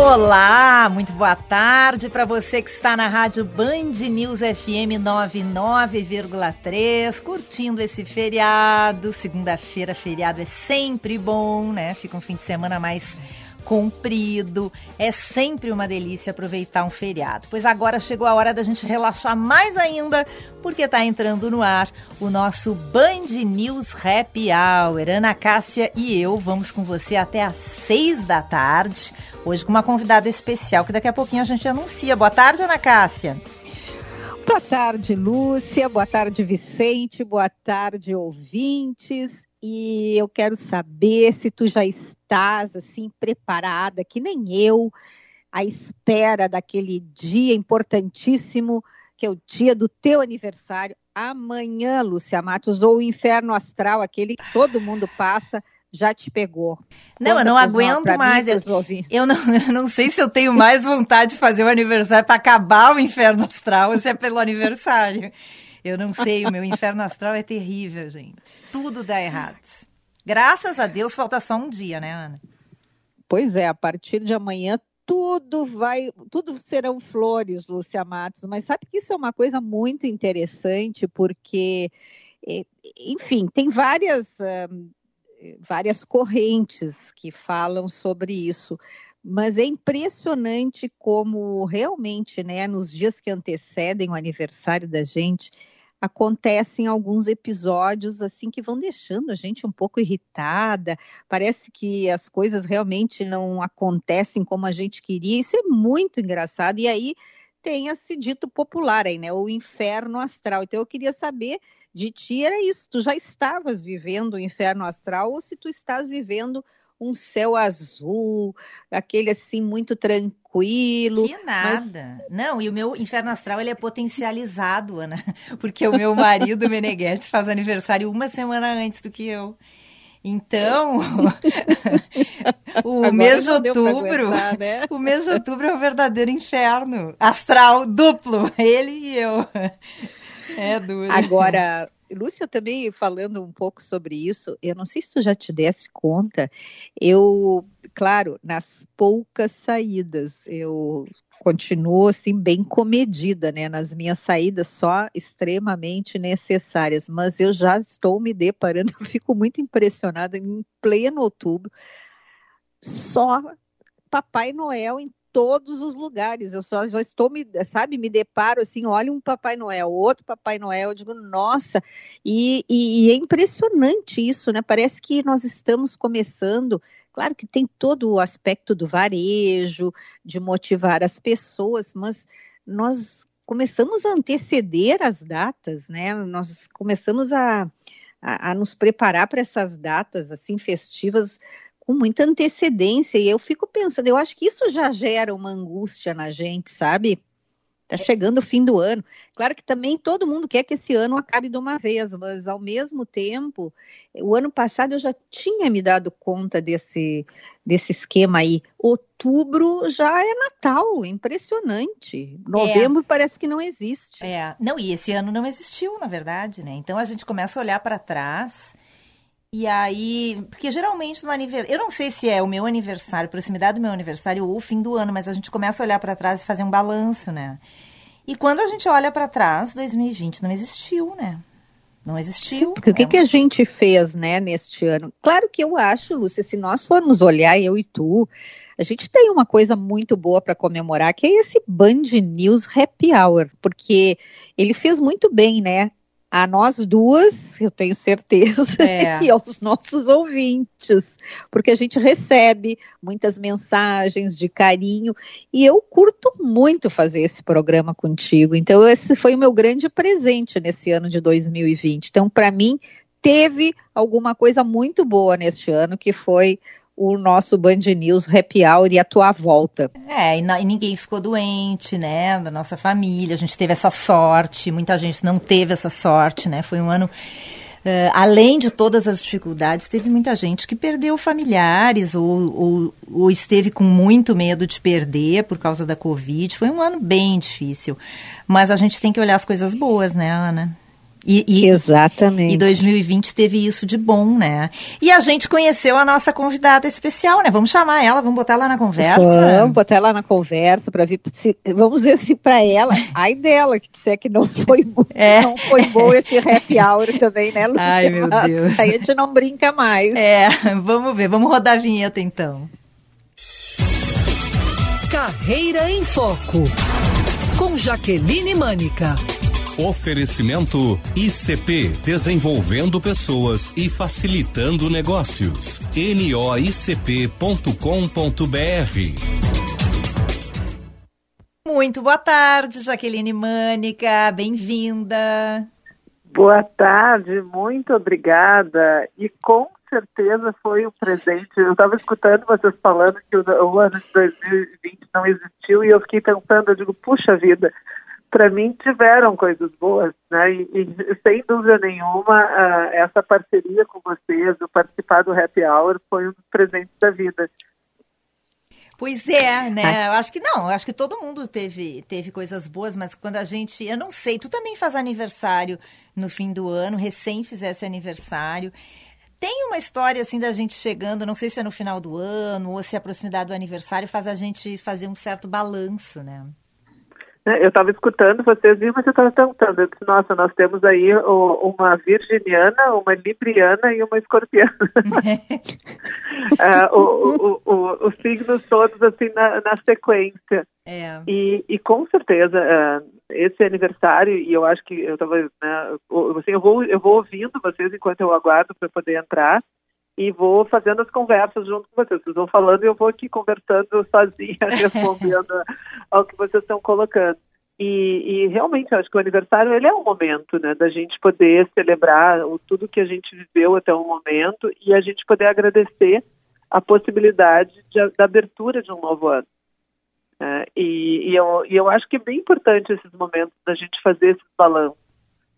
Olá, muito boa tarde para você que está na rádio Band News FM 99,3, curtindo esse feriado. Segunda-feira, feriado é sempre bom, né? Fica um fim de semana mais comprido. É sempre uma delícia aproveitar um feriado. Pois agora chegou a hora da gente relaxar mais ainda, porque está entrando no ar o nosso Band News Happy Hour. Ana Cássia e eu vamos com você até às seis da tarde. Hoje com uma convidada especial que daqui a pouquinho a gente anuncia. Boa tarde, Ana Cássia. Boa tarde, Lúcia. Boa tarde, Vicente. Boa tarde, ouvintes e eu quero saber se tu já estás assim preparada, que nem eu, à espera daquele dia importantíssimo, que é o dia do teu aniversário, amanhã, Lúcia Matos, ou o inferno astral, aquele que todo mundo passa, já te pegou. Não, Conta eu não aguento mais. Mim, eu, eu, não, eu não sei se eu tenho mais vontade de fazer o aniversário para acabar o inferno astral ou se é pelo aniversário. Eu não sei, o meu inferno astral é terrível, gente. Tudo dá errado. Graças a Deus falta só um dia, né, Ana? Pois é, a partir de amanhã tudo vai, tudo serão flores, Lúcia Matos, mas sabe que isso é uma coisa muito interessante, porque, é, enfim, tem várias, várias correntes que falam sobre isso, mas é impressionante como realmente, né, nos dias que antecedem o aniversário da gente, acontecem alguns episódios assim que vão deixando a gente um pouco irritada. Parece que as coisas realmente não acontecem como a gente queria. Isso é muito engraçado. E aí tem esse dito popular aí, né? O inferno astral. Então eu queria saber de ti era isso. Tu já estavas vivendo o inferno astral ou se tu estás vivendo um céu azul, aquele assim muito tranquilo. Que nada. Mas... Não, e o meu inferno astral ele é potencializado, Ana, porque o meu marido Meneghetti faz aniversário uma semana antes do que eu. Então, o Agora mês de outubro, né? o mês de outubro é um verdadeiro inferno astral duplo, ele e eu. É duro. Agora, Lúcia, também falando um pouco sobre isso, eu não sei se tu já te desse conta, eu, claro, nas poucas saídas, eu continuo assim bem comedida, né, nas minhas saídas só extremamente necessárias, mas eu já estou me deparando, eu fico muito impressionada em pleno outubro, só Papai Noel em todos os lugares. Eu só já estou me, sabe, me deparo assim, olha um Papai Noel, outro Papai Noel, eu digo, nossa, e, e, e é impressionante isso, né? Parece que nós estamos começando. Claro que tem todo o aspecto do varejo, de motivar as pessoas, mas nós começamos a anteceder as datas, né? Nós começamos a, a, a nos preparar para essas datas assim festivas com muita antecedência. E eu fico pensando, eu acho que isso já gera uma angústia na gente, sabe? Tá chegando o fim do ano. Claro que também todo mundo quer que esse ano acabe de uma vez, mas ao mesmo tempo, o ano passado eu já tinha me dado conta desse, desse esquema aí. Outubro já é Natal, impressionante. Novembro é. parece que não existe. É, não, e esse ano não existiu, na verdade, né? Então a gente começa a olhar para trás e aí, porque geralmente no aniversário, eu não sei se é o meu aniversário, proximidade do meu aniversário ou o fim do ano, mas a gente começa a olhar para trás e fazer um balanço, né? E quando a gente olha para trás, 2020 não existiu, né? Não existiu. Sim, porque é o que, que a gente fez, né, neste ano? Claro que eu acho, Lúcia, se nós formos olhar, eu e tu, a gente tem uma coisa muito boa para comemorar, que é esse Band News Happy Hour, porque ele fez muito bem, né? A nós duas, eu tenho certeza, é. e aos nossos ouvintes, porque a gente recebe muitas mensagens de carinho e eu curto muito fazer esse programa contigo. Então, esse foi o meu grande presente nesse ano de 2020. Então, para mim, teve alguma coisa muito boa neste ano, que foi o nosso Band News Happy Hour e a tua volta. É, e, e, ninguém ficou doente, né, da nossa família, a gente teve essa sorte, muita gente não teve essa sorte, né, foi um ano... Uh, além de todas as dificuldades, teve muita gente que perdeu familiares ou, ou, ou, esteve com muito medo de perder por causa da Covid. Foi um ano bem difícil. Mas a gente tem que olhar as coisas boas, né, Ana? E, e, Exatamente. E 2020 teve isso de bom, né? E a gente conheceu a nossa convidada especial, né? Vamos chamar ela, vamos botar ela na conversa. Vamos botar ela na conversa para ver se vamos ver se para ela, ai dela que disser que não foi bom, é. não foi bom esse happy hour também, né, Luciana? Ai, meu Deus. Aí a gente não brinca mais. É, vamos ver, vamos rodar a vinheta então. Carreira em Foco com Jaqueline Mânica. Oferecimento ICP Desenvolvendo Pessoas e Facilitando Negócios. noicp.com.br Muito boa tarde, Jaqueline Mânica. Bem-vinda. Boa tarde, muito obrigada. E com certeza foi um presente. Eu estava escutando vocês falando que o, o ano de 2020 não existiu e eu fiquei pensando, eu digo, puxa vida, para mim tiveram coisas boas, né? E, e sem dúvida nenhuma, uh, essa parceria com vocês, o participar do Happy Hour foi um dos presentes da vida. Pois é, né? Eu acho que não, eu acho que todo mundo teve, teve coisas boas, mas quando a gente. Eu não sei, tu também faz aniversário no fim do ano, recém fizesse aniversário. Tem uma história assim da gente chegando, não sei se é no final do ano ou se a proximidade do aniversário faz a gente fazer um certo balanço, né? Né? Eu estava escutando vocês e você estava perguntando. Eu disse, nossa, nós temos aí uma virginiana, uma libriana e uma escorpiana. uh, o, o, o, os signos todos assim na, na sequência. É. E, e com certeza uh, esse aniversário e eu acho que eu estava, né, assim, eu vou eu vou ouvindo vocês enquanto eu aguardo para poder entrar e vou fazendo as conversas junto com vocês. Vocês vão falando e eu vou aqui conversando sozinha, respondendo ao que vocês estão colocando. E, e, realmente acho que o aniversário ele é um momento né, da gente poder celebrar o, tudo que a gente viveu até o momento e a gente poder agradecer a possibilidade de, da abertura de um novo ano. É, e, e, eu, e eu acho que é bem importante esses momentos da gente fazer esses balanços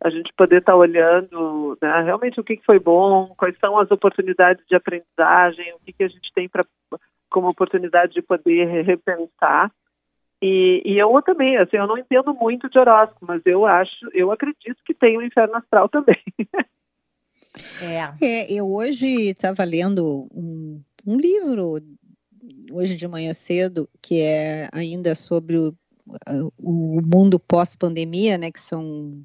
a gente poder estar tá olhando né, realmente o que, que, foi bom, quais são as oportunidades de aprendizagem, o que, que a gente tem para como oportunidade de poder repensar. E, e, eu também, assim, eu não entendo muito de horóscopo, mas eu acho, eu acredito que tem o um inferno astral também. É. é eu hoje estava lendo um, um livro hoje de manhã cedo que é ainda sobre o, o mundo pós-pandemia, né, que são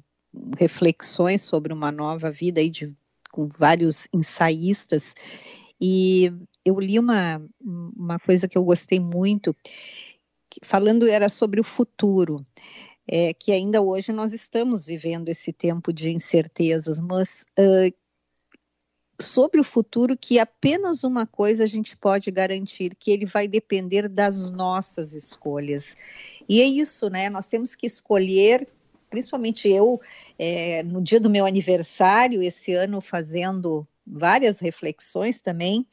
reflexões sobre uma nova vida aí de, com vários ensaístas, e eu li uma, uma coisa que eu gostei muito, falando era sobre o futuro, é, que ainda hoje nós estamos vivendo esse tempo de incertezas, mas uh, sobre o futuro que apenas uma coisa a gente pode garantir, que ele vai depender das nossas escolhas. E é isso, né? Nós temos que escolher principalmente eu, é, no dia do meu aniversário, esse ano, fazendo várias reflexões também.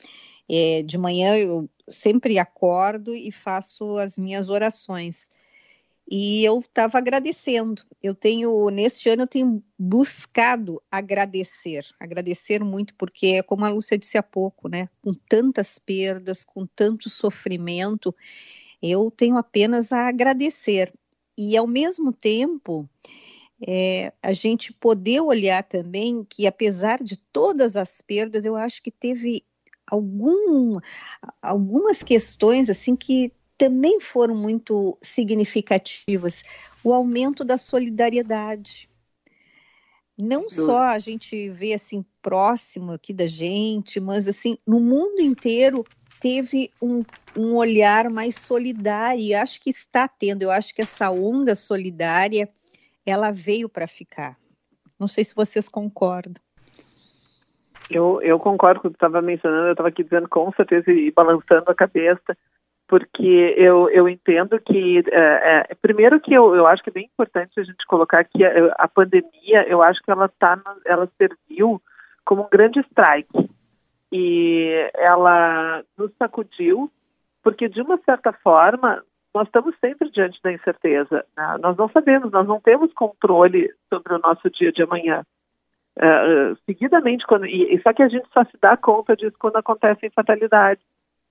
É, de manhã eu sempre acordo e faço as minhas orações. E eu estava agradecendo. Eu tenho, neste ano, eu tenho buscado agradecer, agradecer muito, porque, como a Lúcia disse há pouco, né, com tantas perdas, com tanto sofrimento, eu tenho apenas a agradecer e ao mesmo tempo é, a gente poder olhar também que apesar de todas as perdas, eu acho que teve algum, algumas questões assim que também foram muito significativas. O aumento da solidariedade. Não só a gente vê assim próximo aqui da gente, mas assim no mundo inteiro teve um, um olhar mais solidário e acho que está tendo. Eu acho que essa onda solidária ela veio para ficar. Não sei se vocês concordam. Eu, eu concordo com o que estava mencionando, eu estava aqui dizendo com certeza e balançando a cabeça, porque eu, eu entendo que, é, é, primeiro que eu, eu acho que é bem importante a gente colocar que a, a pandemia, eu acho que ela, tá, ela serviu como um grande strike e ela nos sacudiu, porque de uma certa forma nós estamos sempre diante da incerteza. Né? Nós não sabemos, nós não temos controle sobre o nosso dia de amanhã. Uh, seguidamente, quando, e, só que a gente só se dá conta disso quando acontecem fatalidades,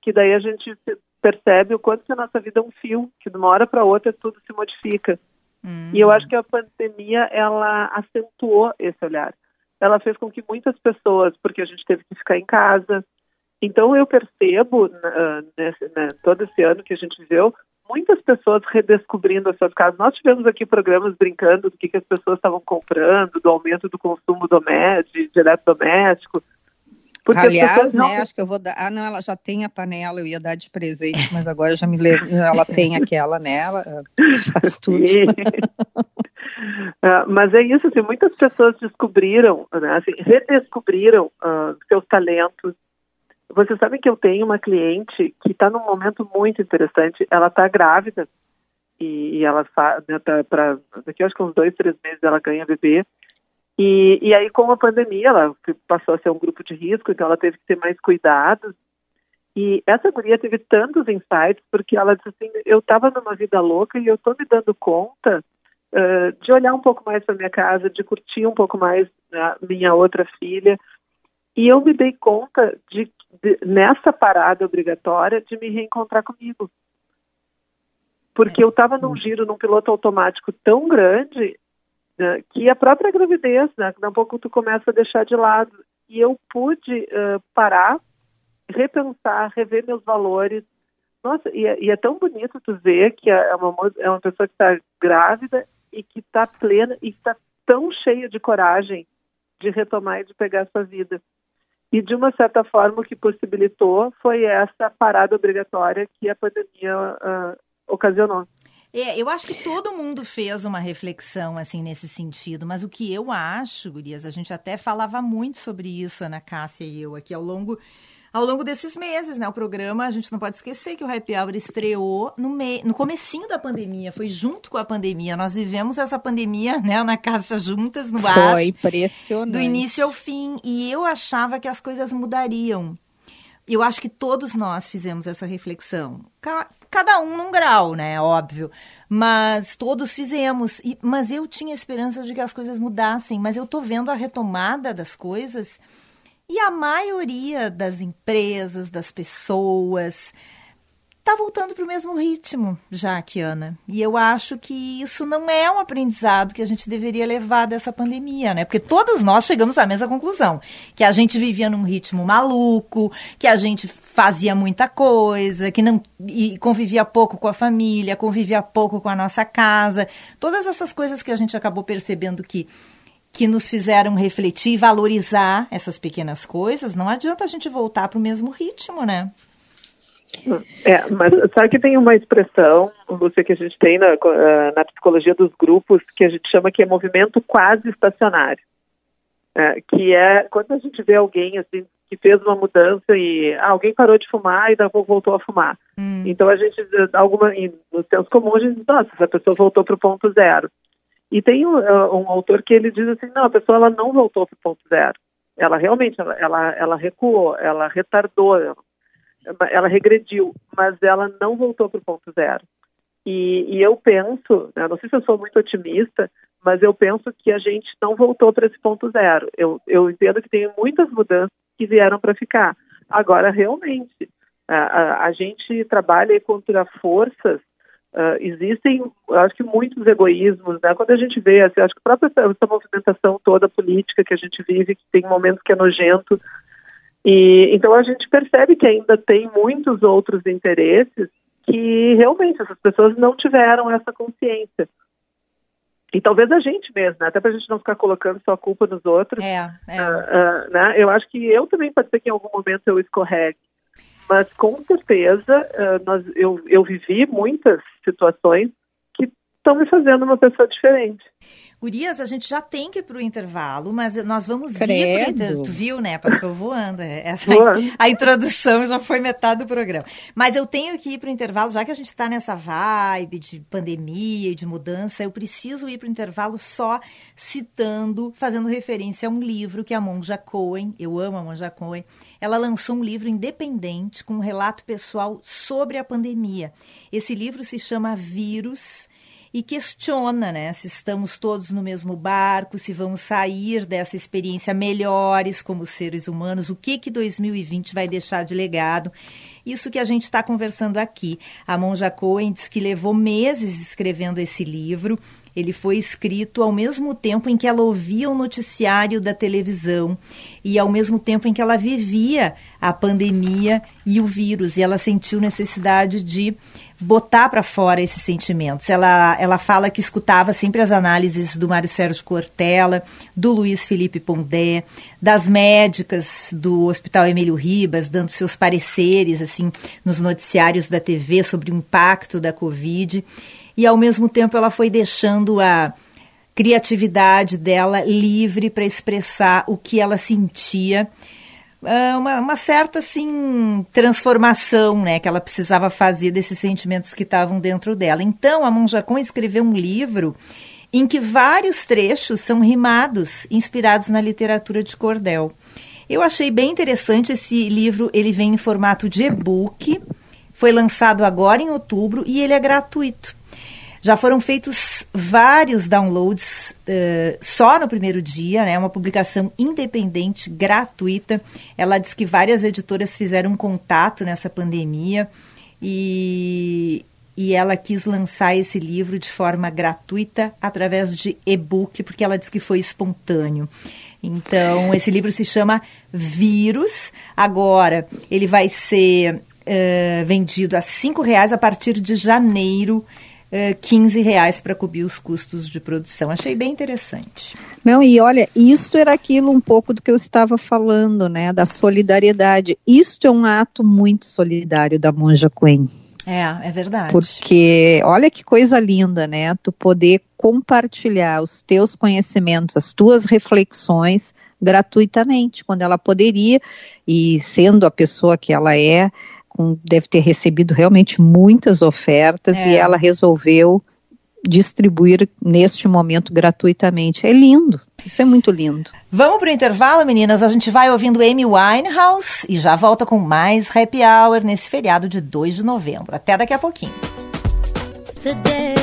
que daí a gente percebe o quanto que a nossa vida é um fio, que de uma hora para outra tudo se modifica. Hum. E eu acho que a pandemia ela acentuou esse olhar. Ela fez com que muitas pessoas, porque a gente teve que ficar em casa, então eu percebo nesse, né, todo esse ano que a gente viveu muitas pessoas redescobrindo as suas casas. Nós tivemos aqui programas brincando do que, que as pessoas estavam comprando, do aumento do consumo doméstico, de eletrodoméstico. Porque Aliás, não... né, acho que eu vou dar. Ah, não, ela já tem a panela, eu ia dar de presente, mas agora já me lembro. Ela tem aquela nela, né, faz tudo. uh, mas é isso, assim, muitas pessoas descobriram, né, assim, redescobriram uh, seus talentos. Vocês sabem que eu tenho uma cliente que está num momento muito interessante. Ela está grávida e, ela né, tá para daqui acho que uns dois, três meses ela ganha bebê. E, e aí, com a pandemia, ela passou a ser um grupo de risco, então ela teve que ter mais cuidados. E essa guria teve tantos insights, porque ela disse assim: eu estava numa vida louca e eu estou me dando conta uh, de olhar um pouco mais para minha casa, de curtir um pouco mais a minha outra filha. E eu me dei conta de, de, nessa parada obrigatória, de me reencontrar comigo. Porque eu estava num giro, num piloto automático tão grande né, que a própria gravidez, né, daqui a pouco tu começa a deixar de lado. E eu pude uh, parar, repensar, rever meus valores. Nossa, e, é, e, é tão bonito tu ver que é uma, é uma pessoa que está grávida e que está plena e está tão cheia de coragem de retomar e de pegar sua vida. E de uma certa forma o que possibilitou foi essa parada obrigatória que a pandemia uh, ocasionou. É, eu acho que todo mundo fez uma reflexão assim nesse sentido, mas o que eu acho, Gurias, a gente até falava muito sobre isso, Ana Cássia e eu, aqui ao longo ao longo desses meses, né? O programa, a gente não pode esquecer que o Happy Hour estreou no, me... no comecinho da pandemia, foi junto com a pandemia. Nós vivemos essa pandemia, né, na Cássia juntas, no ar. Foi impressionante. Do início ao fim. E eu achava que as coisas mudariam. Eu acho que todos nós fizemos essa reflexão. Cada um num grau, né? Óbvio. Mas todos fizemos. E, mas eu tinha esperança de que as coisas mudassem. Mas eu tô vendo a retomada das coisas. E a maioria das empresas, das pessoas, está voltando para o mesmo ritmo já, Kiana. E eu acho que isso não é um aprendizado que a gente deveria levar dessa pandemia, né? Porque todos nós chegamos à mesma conclusão, que a gente vivia num ritmo maluco, que a gente fazia muita coisa, que não e convivia pouco com a família, convivia pouco com a nossa casa, todas essas coisas que a gente acabou percebendo que que nos fizeram refletir valorizar essas pequenas coisas, não adianta a gente voltar para o mesmo ritmo, né? É, mas sabe que tem uma expressão, você que a gente tem na, eh, na psicologia dos grupos, que a gente chama que é movimento quase estacionário. É, que é quando a gente vê alguém assim que fez uma mudança e ah, alguém parou de fumar e pouco voltou a fumar. Hum. Então a gente, alguma, no senso comum, a gente diz, nossa, essa pessoa voltou para o ponto zero. E tem um, eh, um, autor que ele diz assim, não, a pessoa ela não voltou para o ponto zero. Ela realmente, ela, ela, ela recuou, ela retardou, ela regrediu, mas ela não voltou para o ponto zero. E, e eu penso, né, não sei se eu sou muito otimista, mas eu penso que a gente não voltou para esse ponto zero. Eu, eu entendo que tem muitas mudanças que vieram para ficar. Agora, realmente, a, a, a, gente trabalha contra forças. Uh, existem, acho que muitos egoísmos, né? Quando a gente vê, assim, acho que a própria essa movimentação toda política que a gente vive, que tem momentos que é nojento, e então a gente percebe que ainda tem muitos outros interesses que realmente essas pessoas não tiveram essa consciência. E talvez a gente mesmo, né? até para a gente não ficar colocando só a culpa nos outros. É, é. Uh, uh, né? Eu acho que eu também pode ser que em algum momento eu escorregue. Mas com certeza uh, nós, eu, eu vivi muitas situações estão me fazendo uma pessoa diferente. Gurias, a gente já tem que ir para o intervalo, mas nós vamos Credo. ir para Tu viu, né? Passou voando. É, essa, a introdução já foi metade do programa. Mas eu tenho que ir para o intervalo, já que a gente está nessa vibe de pandemia e de mudança, eu preciso ir para o intervalo só citando, fazendo referência a um livro que a Monja Cohen, eu amo a Monja Cohen, ela lançou um livro independente com um relato pessoal sobre a pandemia. Esse livro se chama Vírus e questiona né, se estamos todos no mesmo barco, se vamos sair dessa experiência melhores como seres humanos, o que, que 2020 vai deixar de legado. Isso que a gente está conversando aqui. A Monja Cohen diz que levou meses escrevendo esse livro ele foi escrito ao mesmo tempo em que ela ouvia o noticiário da televisão e ao mesmo tempo em que ela vivia a pandemia e o vírus. E ela sentiu necessidade de botar para fora esses sentimentos. Ela, ela fala que escutava sempre as análises do Mário Sérgio Cortella, do Luiz Felipe Pondé, das médicas do Hospital Emílio Ribas, dando seus pareceres assim nos noticiários da TV sobre o impacto da Covid. E ao mesmo tempo ela foi deixando a criatividade dela livre para expressar o que ela sentia uma, uma, certa assim transformação né que ela precisava fazer desses sentimentos que estavam dentro dela. Então a Monjacon escreveu um livro em que vários trechos são rimados inspirados na literatura de cordel. Eu achei bem interessante esse livro ele vem em formato de e-book foi lançado agora em outubro e ele é gratuito já foram feitos vários downloads uh, só no primeiro dia, né? Uma publicação independente, gratuita. Ela diz que várias editoras fizeram contato nessa pandemia e, e ela quis lançar esse livro de forma gratuita através de e-book, porque ela diz que foi espontâneo. Então, esse livro se chama Vírus. Agora, ele vai ser uh, vendido a R$ reais a partir de janeiro 15 eh, reais para cobrir os custos de produção. Achei bem interessante. Não, e olha, isto era aquilo um pouco do que eu estava falando, né, da solidariedade. Isto é um ato muito solidário da Monja Quen. É, é verdade. Porque olha que coisa linda, né? Tu poder compartilhar os teus conhecimentos, as tuas reflexões gratuitamente, quando ela poderia, e sendo a pessoa que ela é, com, deve ter recebido realmente muitas ofertas é. e ela resolveu distribuir neste momento gratuitamente. É lindo, isso é muito lindo. Vamos para o intervalo, meninas. A gente vai ouvindo Amy Winehouse e já volta com mais Happy Hour nesse feriado de 2 de novembro. Até daqui a pouquinho. Today,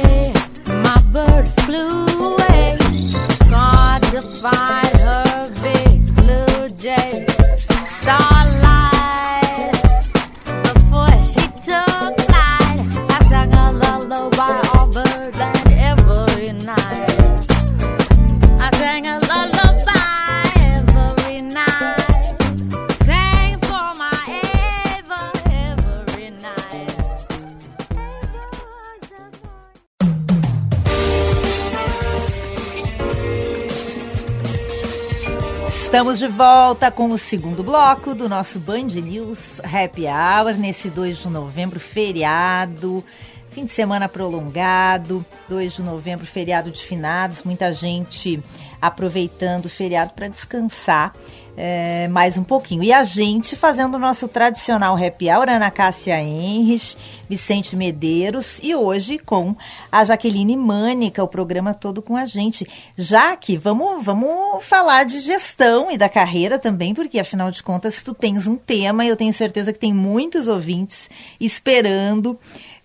her big blue jay. Estamos de volta com o segundo bloco do nosso Band News Happy Hour nesse 2 de novembro, feriado, fim de semana prolongado, 2 de novembro, feriado de finados, muita gente aproveitando o feriado para descansar é, mais um pouquinho. E a gente fazendo o nosso tradicional happy hour, Ana Cássia Henrich, Vicente Medeiros e hoje com a Jaqueline Mânica, o programa todo com a gente. Jaque, vamos, vamos falar de gestão e da carreira também, porque afinal de contas tu tens um tema e eu tenho certeza que tem muitos ouvintes esperando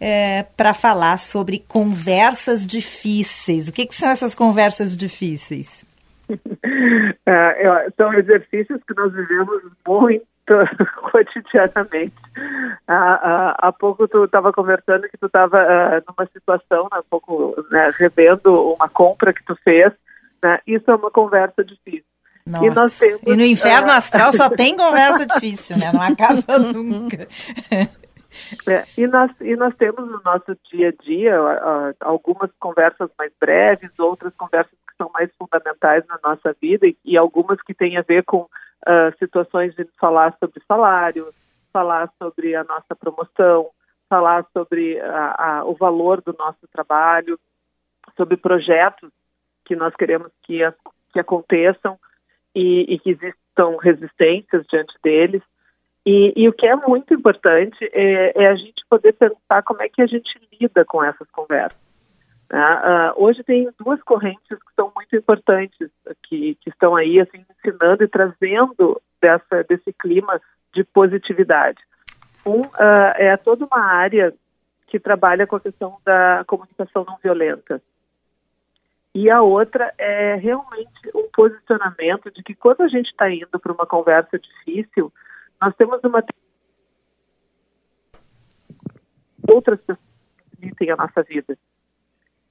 é, para falar sobre conversas difíceis. O que, que são essas conversas difíceis? é, são exercícios que nós vivemos muito cotidianamente. Há, há, há, pouco tu estava conversando que tu estava uh, numa situação, né, um pouco né, revendo uma compra que tu fez. Né, isso é uma conversa difícil. Nossa. E, nós temos, e no inferno uh, astral só tem conversa difícil, né? Não acaba nunca. É, e, nós, e nós temos no nosso dia a dia uh, algumas conversas mais breves, outras conversas que são mais fundamentais na nossa vida e, e algumas que têm a ver com uh, situações de falar sobre salário, falar sobre a nossa promoção, falar sobre a, a, o valor do nosso trabalho, sobre projetos que nós queremos que, as, que aconteçam e, e que existam resistências diante deles. E, e, o que é muito importante é, é, a gente poder pensar como é que a gente lida com essas conversas. Né? Uh, hoje tem duas correntes que são muito importantes, que, que estão aí assim, ensinando e trazendo dessa, desse clima de positividade. Um uh, é toda uma área que trabalha com a questão da comunicação não violenta. E a outra é realmente um posicionamento de que quando a gente está indo para uma conversa difícil, nós temos uma outras pessoas que limitem a nossa vida.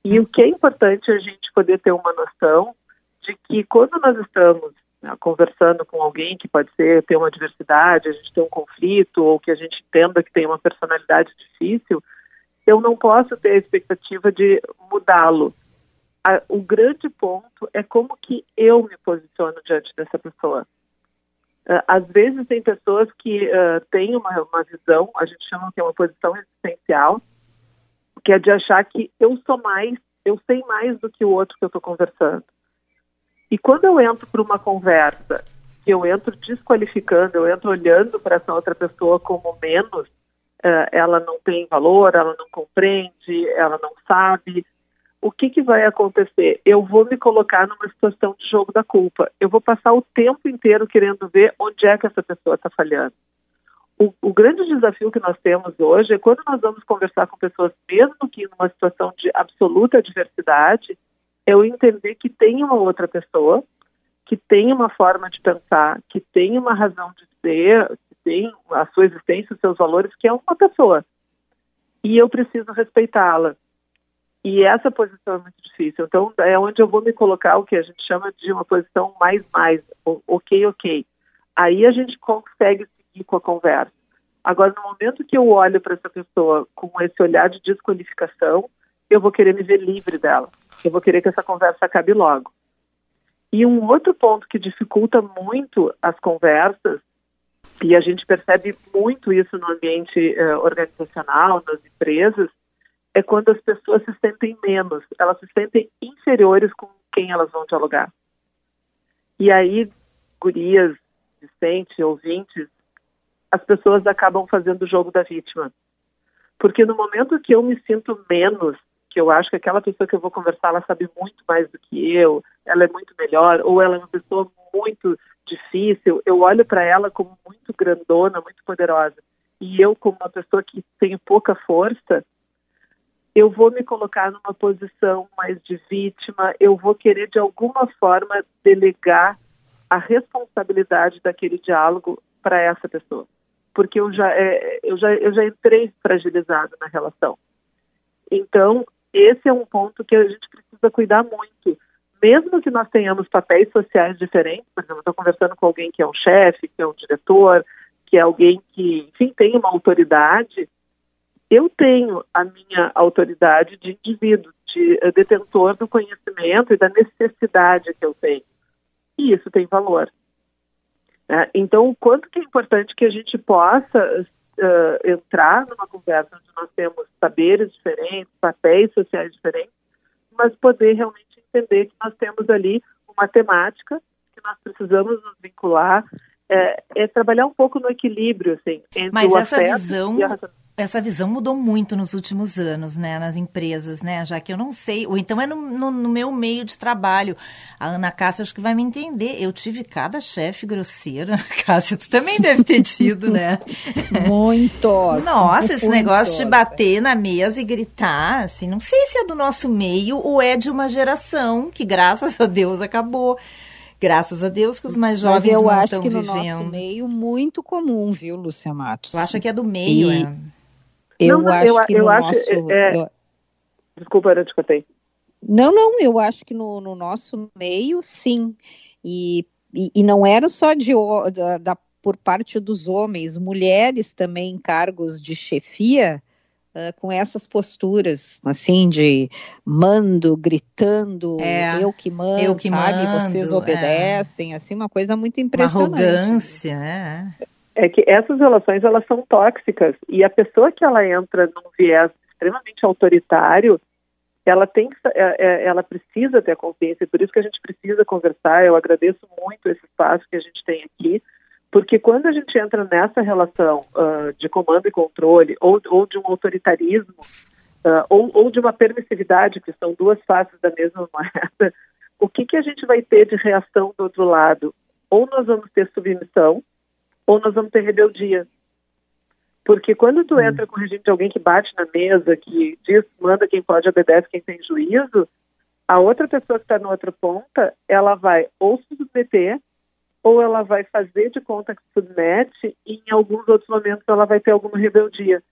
E o que é importante a gente poder ter uma noção de que quando nós estamos né, conversando com alguém que pode ser ter uma diversidade, a gente tem um conflito ou que a gente entenda que tem uma personalidade difícil, eu não posso ter a expectativa de mudá-lo. O grande ponto é como que eu me posiciono diante dessa pessoa. Uh, às vezes tem pessoas que uh, têm uma, uma visão, a gente chama que é uma posição existencial, que é de achar que eu sou mais, eu sei mais do que o outro que eu estou conversando. E quando eu entro para uma conversa, que eu entro desqualificando, eu entro olhando para essa outra pessoa como menos, uh, ela não tem valor, ela não compreende, ela não sabe, o que, que vai acontecer? Eu vou me colocar numa situação de jogo da culpa. Eu vou passar o tempo inteiro querendo ver onde é que essa pessoa está falhando. O, o, grande desafio que nós temos hoje é quando nós vamos conversar com pessoas, mesmo que numa situação de absoluta diversidade, eu entender que tem uma outra pessoa, que tem uma forma de pensar, que tem uma razão de ser, que tem a sua existência, os seus valores, que é uma pessoa. E eu preciso respeitá-la. E essa posição é muito difícil. Então, é onde eu vou me colocar o que a gente chama de uma posição mais mais, ok, ok. Aí a gente consegue seguir com a conversa. Agora, no momento que eu olho para essa pessoa com esse olhar de desqualificação, eu vou querer me ver livre dela. Eu vou querer que essa conversa acabe logo. E um outro ponto que dificulta muito as conversas, e a gente percebe muito isso no ambiente uh, organizacional, nas empresas, é quando as pessoas se sentem menos, elas se sentem inferiores com quem elas vão dialogar. E aí, gurias, discentes, ouvintes, as pessoas acabam fazendo o jogo da vítima. Porque no momento que eu me sinto menos, que eu acho que aquela pessoa que eu vou conversar, ela sabe muito mais do que eu, ela é muito melhor, ou ela é uma pessoa muito difícil, eu olho para ela como muito grandona, muito poderosa. E eu, como uma pessoa que tem pouca força, eu vou me colocar numa posição mais de vítima, eu vou querer de alguma forma delegar a responsabilidade daquele diálogo para essa pessoa, porque eu já, é, eu, já, eu já entrei fragilizado na relação. Então, esse é um ponto que a gente precisa cuidar muito. Mesmo que nós tenhamos papéis sociais diferentes, por exemplo, estou conversando com alguém que é um chefe, que é um diretor, que é alguém que, enfim, tem uma autoridade, eu tenho a minha autoridade de indivíduo, de uh, detentor do conhecimento e da necessidade que eu tenho. E isso tem valor. Né? Então, o quanto que é importante que a gente possa uh, entrar numa conversa onde nós temos saberes diferentes, papéis sociais diferentes, mas poder realmente entender que nós temos ali uma temática que nós precisamos nos vincular, é, é trabalhar um pouco no equilíbrio, assim, entre mas o essa visão... e a essa visão mudou muito nos últimos anos, né, nas empresas, né, já que eu não sei, ou então é no, no, no meu meio de trabalho. A Ana Cássia acho que vai me entender. Eu tive cada chefe grosseiro, Ana Cássia, tu também deve ter tido, né? Muitos. Nossa, esse negócio de bater na mesa e gritar, assim, não sei se é do nosso meio ou é de uma geração que, graças a Deus, acabou. Graças a Deus que os mais jovens Mas eu não acho que no vivendo. nosso meio muito comum, viu, Lúcia Matos? Tu acha que é do meio, e... é? Eu não, acho eu, que eu no acho, nosso. É, eu... Desculpa, eu te contei. Não, não, eu acho que no, no nosso meio, sim. E, e, e não era só de, da, da, por parte dos homens, mulheres também em cargos de chefia. Uh, com essas posturas, assim, de mando, gritando, é, eu que mando, eu que sabe? Mando, vocês é. obedecem, é. assim, uma coisa muito impressionante. Uma arrogância, é é que essas relações elas são tóxicas e a pessoa que ela entra num viés extremamente autoritário, ela tem que, é, é, ela precisa ter a consciência, por isso que a gente precisa conversar. Eu agradeço muito esse espaço que a gente tem aqui, porque quando a gente entra nessa relação uh, de comando e controle ou, ou de um autoritarismo uh, ou, ou, de uma permissividade, que são duas faces da mesma moeda, o que que a gente vai ter de reação do outro lado? Ou nós vamos ter submissão ou nós vamos ter rebeldia. Porque quando tu hum. entra com o regime de alguém que bate na mesa, que diz, manda quem pode, obedece quem tem juízo, a outra pessoa que está na outra ponta, ela vai ou se submeter, ou ela vai fazer de conta que submete, e em alguns outros momentos ela vai ter alguma rebeldia.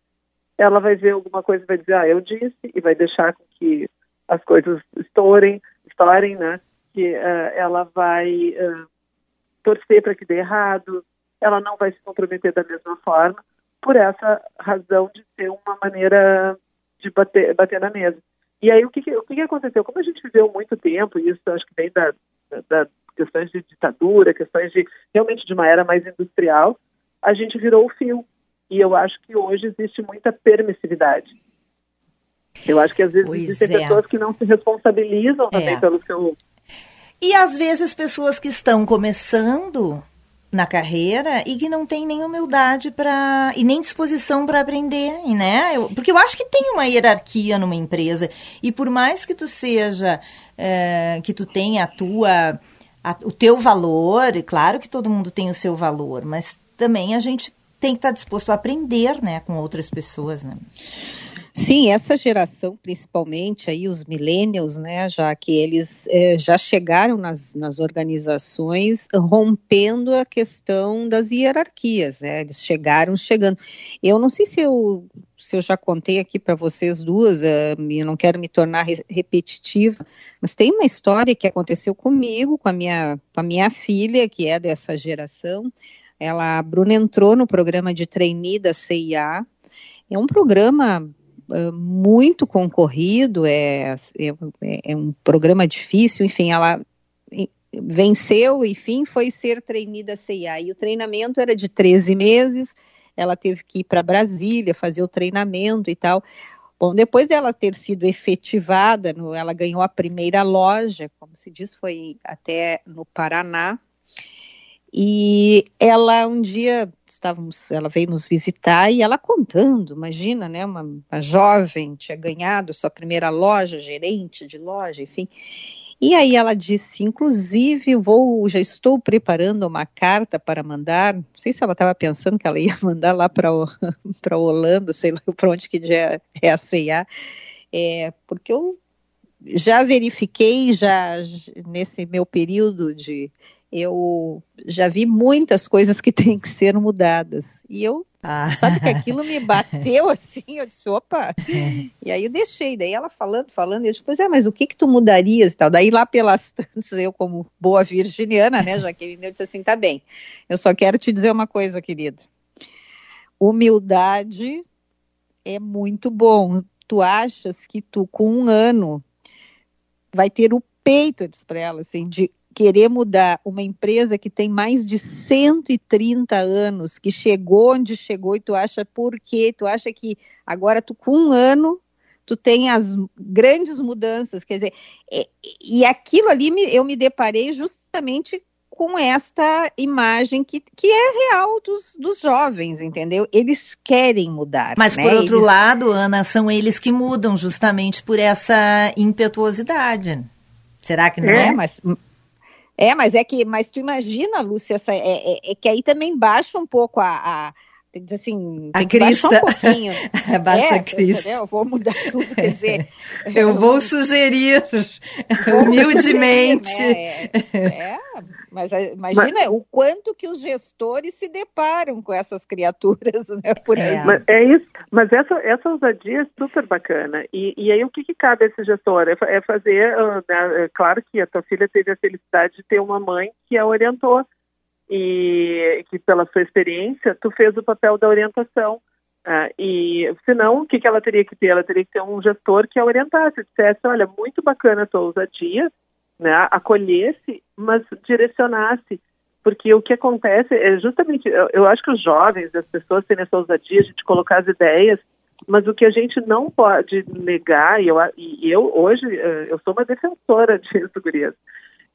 Ela vai ver alguma coisa e vai dizer, ah, eu disse, e vai deixar com que as coisas estourem, estourem, né? Que uh, ela vai uh, torcer para que dê errado, ela não vai se comprometer da mesma forma, por essa razão de ser uma maneira de bater, bater na mesa. E aí, o que, o que aconteceu? Como a gente viveu muito tempo, e isso acho que vem da, da, questões de ditadura, questões de realmente de uma era mais industrial, a gente virou o fio. E eu acho que hoje existe muita permissividade. Eu acho que às vezes pois existem é. pessoas que não se responsabilizam também é. pelo seu. E às vezes pessoas que estão começando na carreira e que não tem nem humildade para e nem disposição para aprender, né? Eu, porque eu acho que tem uma hierarquia numa empresa e por mais que tu seja é, que tu tenha a tua a, o teu valor, e claro que todo mundo tem o seu valor, mas também a gente tem que estar disposto a aprender, né, com outras pessoas, né? Sim, essa geração, principalmente aí os millennials, né, já que eles é, já chegaram nas, nas organizações rompendo a questão das hierarquias, né, eles chegaram chegando. Eu não sei se eu, se eu já contei aqui para vocês duas, uh, eu não quero me tornar re repetitiva, mas tem uma história que aconteceu comigo, com a minha, com a minha filha, que é dessa geração, ela, a Bruna entrou no programa de trainee da CIA, é um programa muito concorrido, é, é, é, um programa difícil, enfim, ela venceu, enfim, foi ser treinada CIA. E o treinamento era de 13 meses, ela teve que ir para Brasília fazer o treinamento e tal. Bom, depois dela ter sido efetivada, no, ela ganhou a primeira loja, como se diz, foi até no Paraná, e ela um dia estávamos, ela veio nos visitar e ela contando, imagina, né, uma, uma jovem tinha ganhado sua primeira loja, gerente de loja, enfim. E aí ela disse, inclusive, vou, já estou preparando uma carta para mandar. Não sei se ela estava pensando que ela ia mandar lá para para Holanda, sei lá para onde que é, é a CIA, é, porque eu já verifiquei já nesse meu período de eu já vi muitas coisas que têm que ser mudadas. E eu, ah. sabe que aquilo me bateu assim, eu disse, opa. e aí eu deixei, daí ela falando, falando, eu disse, pois é, mas o que que tu mudarias e tal? Daí lá pelas tantas, eu como boa virginiana, né, Jaqueline, eu disse assim, tá bem, eu só quero te dizer uma coisa, querida. Humildade é muito bom. Tu achas que tu, com um ano, vai ter o peito, eu disse para ela, assim, de querer mudar uma empresa que tem mais de 130 anos, que chegou onde chegou e tu acha por quê? Tu acha que agora tu com um ano tu tem as grandes mudanças, quer dizer, e, e aquilo ali me, eu me deparei justamente com esta imagem que, que é real dos, dos jovens, entendeu? Eles querem mudar. Mas né? por outro eles... lado, Ana, são eles que mudam justamente por essa impetuosidade. Será que não é? é? Mas é, mas é que, mas tu imagina, Lúcia, essa, é, é, é que aí também baixa um pouco a, a tem que dizer assim, a crista. um pouquinho. Baixa é, a crista. Eu vou mudar tudo, quer dizer. eu vou sugerir, vou humildemente. Sugerir, né? é, é, mas imagina mas, o quanto que os gestores se deparam com essas criaturas, né, por aí. É, mas, é isso, mas essa, essa ousadia é super bacana. E, e aí o que, que cabe a esse gestor? É, é fazer, uh, né, é claro que a tua filha teve a felicidade de ter uma mãe que a orientou e que pela sua experiência tu fez o papel da orientação. Uh, e senão, o que, que ela teria que ter? Ela teria que ter um gestor que a orientasse, dissesse, olha, muito bacana a tua ousadia, né, acolhesse, mas direcionasse. Porque o que acontece é justamente, eu, eu acho que os jovens, as pessoas têm essa ousadia de colocar as ideias, mas o que a gente não pode negar, e eu, e eu hoje, eh, eu sou uma defensora disso, Gurias,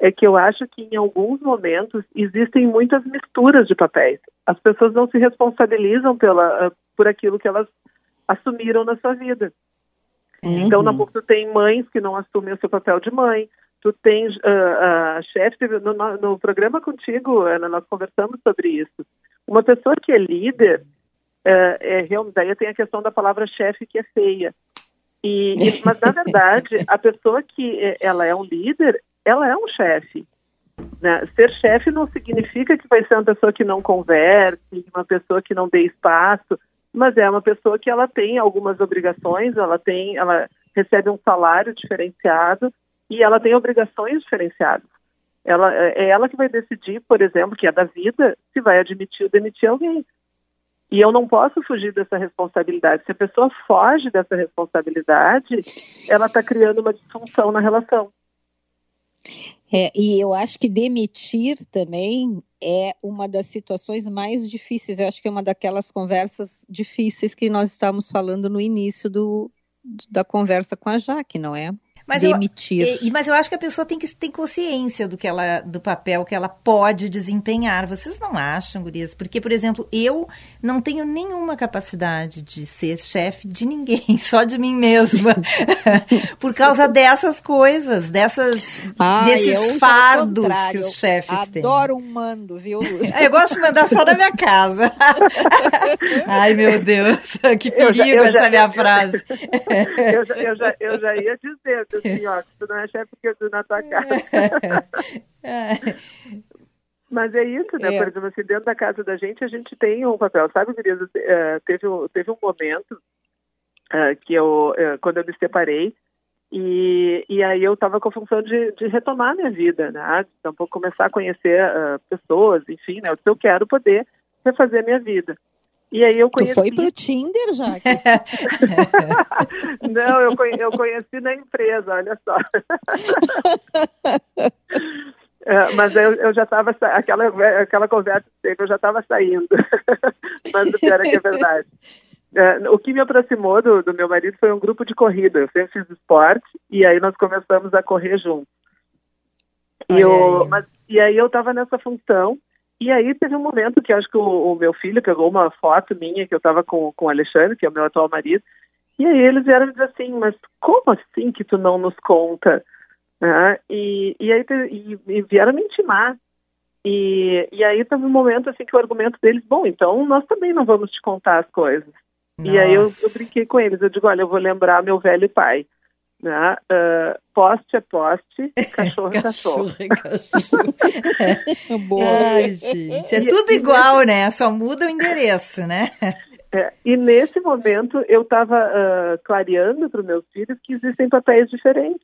é que eu acho que em alguns momentos existem muitas misturas de papéis. As pessoas não se responsabilizam pela, eh, por aquilo que elas assumiram na sua vida. Uhum. Então, na PUC, tem mães que não assumem o seu papel de mãe, tu tens uh, a chefe no, no, programa contigo, Ana, nós conversamos sobre isso. Uma pessoa que é líder, uh, é, realmente, daí tem a questão da palavra chefe que é feia. E, e, mas na verdade, a pessoa que é, ela é um líder, ela é um chefe. Né? Ser chefe não significa que vai ser uma pessoa que não converse, uma pessoa que não dê espaço, mas é uma pessoa que ela tem algumas obrigações, ela tem, ela recebe um salário diferenciado e ela tem obrigações diferenciadas. Ela, é ela que vai decidir, por exemplo, que é da vida, se vai admitir ou demitir alguém. E eu não posso fugir dessa responsabilidade. Se a pessoa foge dessa responsabilidade, ela está criando uma disfunção na relação. É, e eu acho que demitir também é uma das situações mais difíceis. Eu acho que é uma daquelas conversas difíceis que nós estávamos falando no início do, da conversa com a Jaque, não é? Mas demitir. Eu, e, mas eu acho que a pessoa tem que ter consciência do que ela, do papel que ela pode desempenhar. Vocês não acham, Gurias? Porque, por exemplo, eu não tenho nenhuma capacidade de ser chefe de ninguém, só de mim mesma. por causa dessas coisas, dessas, ah, desses fardos que os chefes têm. Adoro um mando, viu, Lúcia? eu gosto de mandar só na minha casa. Ai, meu Deus, que perigo eu já, eu essa já, minha eu, frase. Eu já, eu, já, eu já ia dizer, assim, ó, tu não é chefe porque eu tô na tua casa. Mas é isso, né? É. Por exemplo, assim, dentro da casa da gente, a gente tem um papel. Sabe, Gurias, uh, teve, um, teve um momento uh, que eu, uh, quando eu me separei, e, e aí eu estava com a função de, de retomar minha vida, né? Então, começar a conhecer pessoas, enfim, né? Eu quero poder refazer a minha vida. E aí eu conheci... Tu foi pro Tinder, já? Não, eu, conheci, eu conheci na empresa, olha só. É, mas eu, eu já estava, aquela, aquela conversa que eu já estava saindo. mas o pior é que é verdade. É, o que me aproximou do, do, meu marido foi um grupo de corrida. Eu sempre fiz esporte e aí nós começamos a correr juntos. E, eu, mas, e aí eu estava nessa função e aí teve um momento que acho que o, o meu filho pegou uma foto minha que eu estava com, com o Alexandre, que é o meu atual marido, e aí eles vieram dizer assim, mas como assim que tu não nos conta? Ah, e, e aí e, e vieram me intimar. E, e aí teve um momento assim que o argumento deles, bom, então nós também não vamos te contar as coisas. Nossa. E aí eu, eu brinquei com eles, eu digo, olha, eu vou lembrar meu velho pai. Né? Uh, poste é poste, cachorro é cachorro. cachorro, é cachorro. é. Boa. Ai, gente, é e, tudo e igual, nesse... né? Só muda o endereço, né? É, e nesse momento eu estava uh, clareando para os meus filhos que existem papéis diferentes.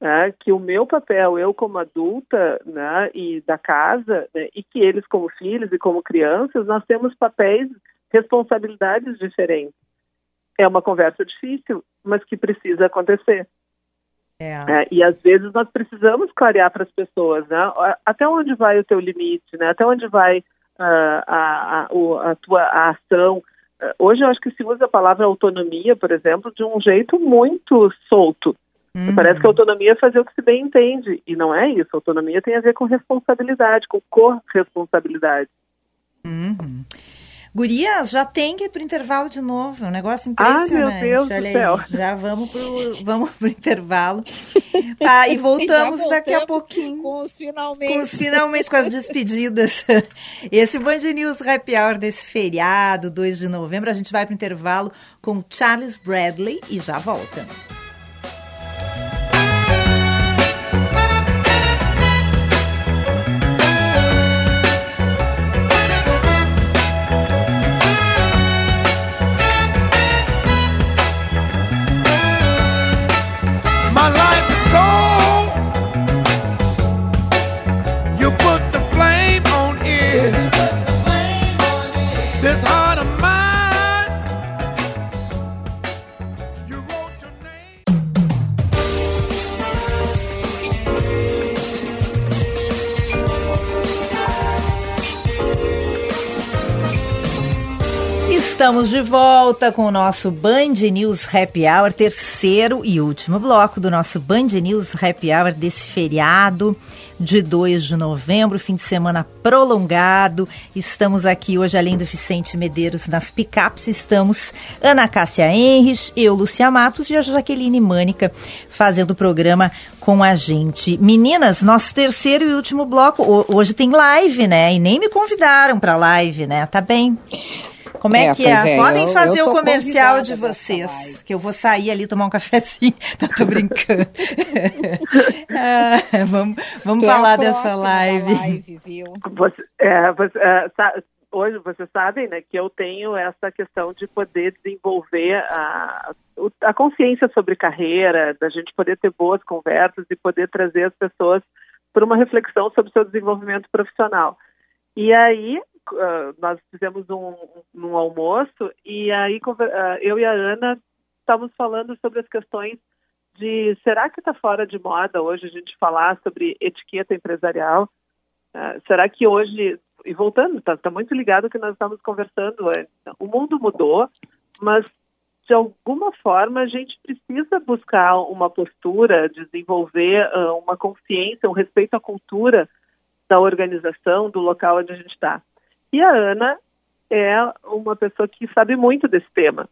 Né? Que o meu papel, eu como adulta né, e da casa, né, e que eles como filhos e como crianças, nós temos papéis, responsabilidades diferentes. É uma conversa difícil, mas que precisa acontecer. É. É, e às vezes nós precisamos clarear para as pessoas, né? Até onde vai o teu limite, né? Até onde vai uh, a, a, a, tua a ação. Uh, hoje eu acho que se usa a palavra autonomia, por exemplo, de um jeito muito solto. Uhum. Parece que autonomia é fazer o que se bem entende. E não é isso. Autonomia tem a ver com responsabilidade, com corresponsabilidade. Uhum. Gurias, já tem que ir pro intervalo de novo, é um negócio impressionante. Ah, meu Deus Olha do céu. Aí, já vamos pro, vamos pro intervalo. Ah, e voltamos, voltamos daqui a pouquinho. Com os finalmente. Com os finalmente, com as despedidas. Esse Band News Happy Hour desse feriado, 2 de novembro, a gente vai pro intervalo com Charles Bradley e já volta. Estamos de volta com o nosso Band News Happy Hour, terceiro e último bloco do nosso Band News Happy Hour desse feriado de 2 de novembro, fim de semana prolongado. Estamos aqui hoje, além do Vicente Medeiros nas picapes, estamos Ana Cássia Henrich, eu, Lucia Matos e a Jaqueline Mânica fazendo o programa com a gente. Meninas, nosso terceiro e último bloco, hoje tem live, né? E nem me convidaram para live, né? Tá bem. Como é, é que é? é? Podem eu, fazer eu o comercial de vocês, que eu vou sair ali tomar um cafezinho. Não, tô brincando. ah, vamos vamos falar é dessa live. live viu? Você, é, você, é, hoje vocês sabem, né, que eu tenho essa questão de poder desenvolver a, a consciência sobre carreira, da gente poder ter boas conversas e poder trazer as pessoas para uma reflexão sobre o seu desenvolvimento profissional. E aí uh, nós fizemos um, um, almoço e aí uh, eu e a Ana estávamos falando sobre as questões de será que está fora de moda hoje a gente falar sobre etiqueta empresarial? Uh, será que hoje e voltando, está tá muito ligado ao que nós estávamos conversando antes. O mundo mudou, mas de alguma forma a gente precisa buscar uma postura, desenvolver uma consciência, um respeito à cultura da organização, do local onde a gente está. E a Ana é uma pessoa que sabe muito desse tema.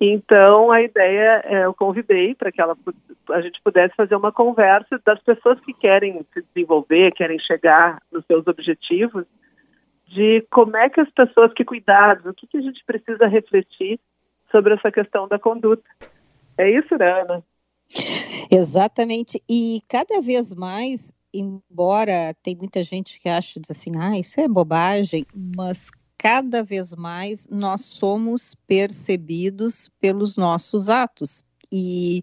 Então, a ideia, é, eu convidei para que ela, a gente pudesse fazer uma conversa das pessoas que querem se desenvolver, querem chegar nos seus objetivos, de como é que as pessoas, que cuidados, o que, que a gente precisa refletir sobre essa questão da conduta. É isso, né, Ana? Exatamente. E cada vez mais, embora tem muita gente que acha assim, ah, isso é bobagem, mas cada vez mais nós somos percebidos pelos nossos atos. E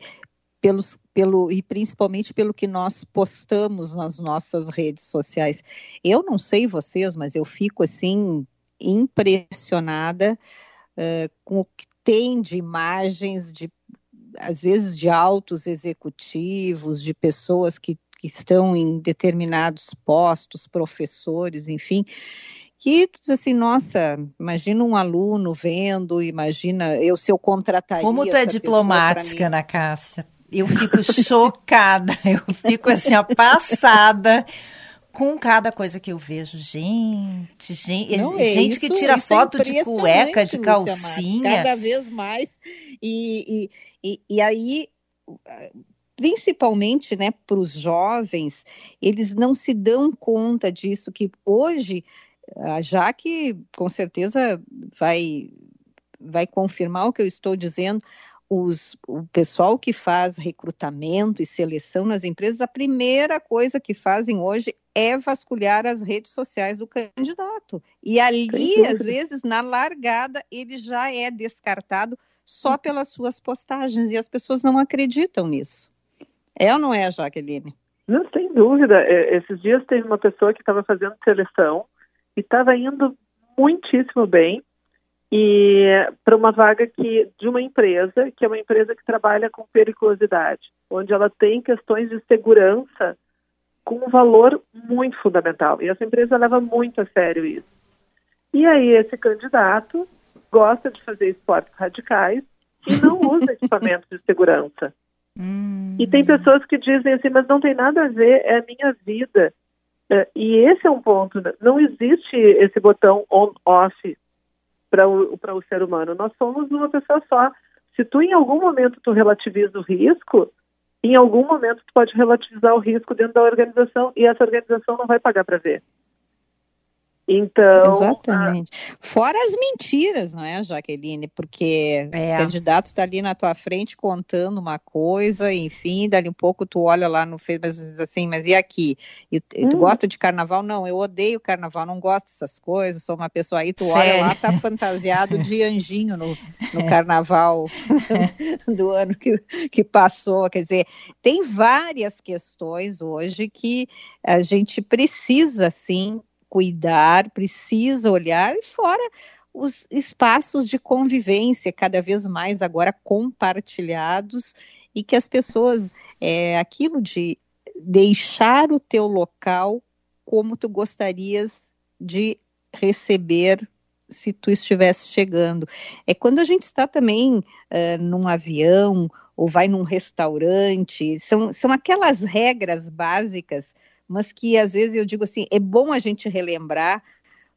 pelos, pelo, e principalmente pelo que nós postamos nas nossas redes sociais. Eu não sei vocês, mas eu fico assim impressionada uh, com o que tem de imagens de às vezes de altos executivos, de pessoas que, que estão em determinados postos, professores, enfim, que assim, nossa, imagina um aluno vendo, imagina eu se eu contrataria. Como tu é diplomática, Ana Cássia? eu fico chocada, eu fico assim, ó, passada com cada coisa que eu vejo. Gente, gente, Não, é gente isso, que tira é foto é de cueca, de calcinha. cada vez mais. E, e, e, e aí, principalmente né, para os jovens, eles não se dão conta disso, que hoje, já que com certeza vai, vai confirmar o que eu estou dizendo, os, o pessoal que faz recrutamento e seleção nas empresas, a primeira coisa que fazem hoje é vasculhar as redes sociais do candidato. E ali, às vezes, na largada, ele já é descartado só pelas suas postagens e as pessoas não acreditam nisso. É ou não é, Jaqueline? Não, sem dúvida. É, esses dias teve uma pessoa que estava fazendo seleção e estava indo muitíssimo bem e para uma vaga que de uma empresa que é uma empresa que trabalha com periculosidade, onde ela tem questões de segurança com um valor muito fundamental. E essa empresa leva muito a sério isso. E aí esse candidato gosta de fazer esportes radicais e não usa equipamentos de segurança. Hum. E tem pessoas que dizem assim, mas não tem nada a ver, é a minha vida. É, e esse é um ponto. Né? Não existe esse botão on-off para o, o ser humano. Nós somos uma pessoa só. Se tu em algum momento tu relativiza o risco, em algum momento tu pode relativizar o risco dentro da organização e essa organização não vai pagar para ver. Então. Exatamente. Ah, Fora as mentiras, não é, Jaqueline? Porque é. o candidato está ali na tua frente contando uma coisa, enfim, dali um pouco tu olha lá no Facebook, mas assim, mas e aqui? E, hum. Tu gosta de carnaval? Não, eu odeio carnaval, não gosto dessas coisas, sou uma pessoa aí, tu Sério? olha lá, tá fantasiado de anjinho no, no é. carnaval do ano que, que passou. Quer dizer, tem várias questões hoje que a gente precisa, sim, cuidar, precisa olhar, e fora os espaços de convivência cada vez mais agora compartilhados e que as pessoas, é, aquilo de deixar o teu local como tu gostarias de receber se tu estivesse chegando. É quando a gente está também uh, num avião ou vai num restaurante, são, são aquelas regras básicas mas que às vezes eu digo assim, é bom a gente relembrar,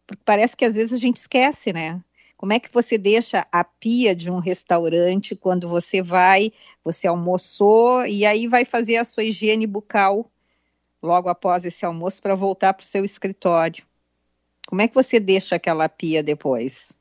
porque parece que às vezes a gente esquece, né? Como é que você deixa a pia de um restaurante quando você vai, você almoçou e aí vai fazer a sua higiene bucal logo após esse almoço para voltar para o seu escritório? Como é que você deixa aquela pia depois?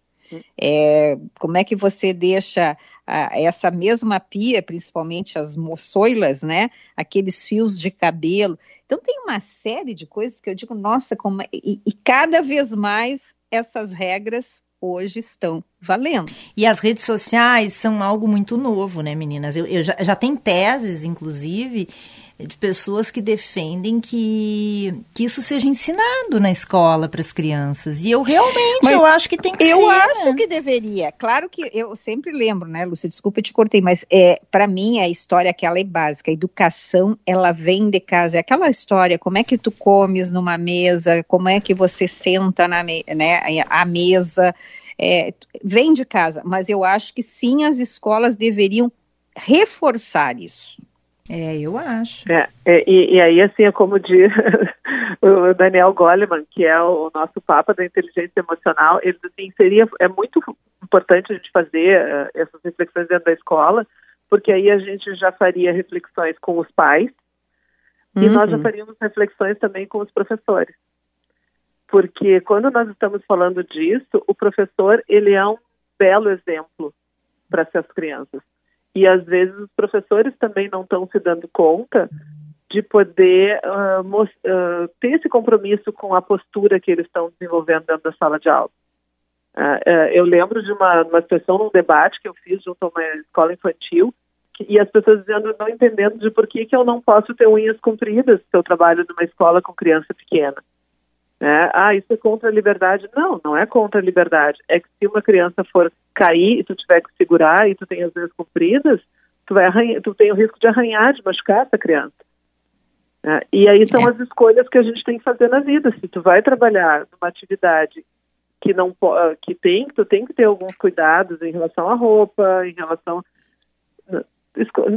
É, como é que você deixa a, essa mesma pia, principalmente as moçoilas, né? Aqueles fios de cabelo. Então tem uma série de coisas que eu digo, nossa, como é, e, e cada vez mais essas regras hoje estão valendo. E as redes sociais são algo muito novo, né, meninas? Eu, eu já, já tem teses, inclusive, de pessoas que defendem que, que isso seja ensinado na escola para as crianças. E eu realmente Mas eu acho que tem que eu ser. Eu acho né? que deveria. Claro que eu sempre lembro, né, Lúcia? Desculpa, eu te cortei, mas é, para mim a história que ela é básica. A educação, ela vem de casa. É aquela história, como é que tu comes numa mesa, como é que você senta na me, né, à mesa. É, vem de casa, mas eu acho que sim, as escolas deveriam reforçar isso. É, eu acho. É, é, e, e, aí, assim, é como diz o Daniel Goleman, que é o nosso papa da inteligência emocional, ele assim, seria, é muito importante a gente fazer uh, essas reflexões dentro da escola, porque aí a gente já faria reflexões com os pais uhum. e nós já faríamos reflexões também com os professores. Porque quando nós estamos falando disso, o professor, ele é um belo exemplo para essas crianças. E às vezes os professores também não estão se dando conta de poder uh, uh, ter esse compromisso com a postura que eles estão desenvolvendo dentro da sala de aula. Uh, eu lembro de uma, uma situação num debate que eu fiz junto a uma escola infantil que, e as pessoas dizendo, não entendendo de por que, que eu não posso ter unhas compridas se eu trabalho numa escola com criança pequena. É, ah, isso é contra a liberdade. Não, não é contra a liberdade. É que se uma criança for cair e tu tiver que segurar e tu tem as unhas compridas, tu, vai arranhar, tu tem o risco de arranhar, de machucar essa criança. É, e aí são é. as escolhas que a gente tem que fazer na vida. Se tu vai trabalhar numa atividade que não que tem, tu tem que ter alguns cuidados em relação à roupa, em relação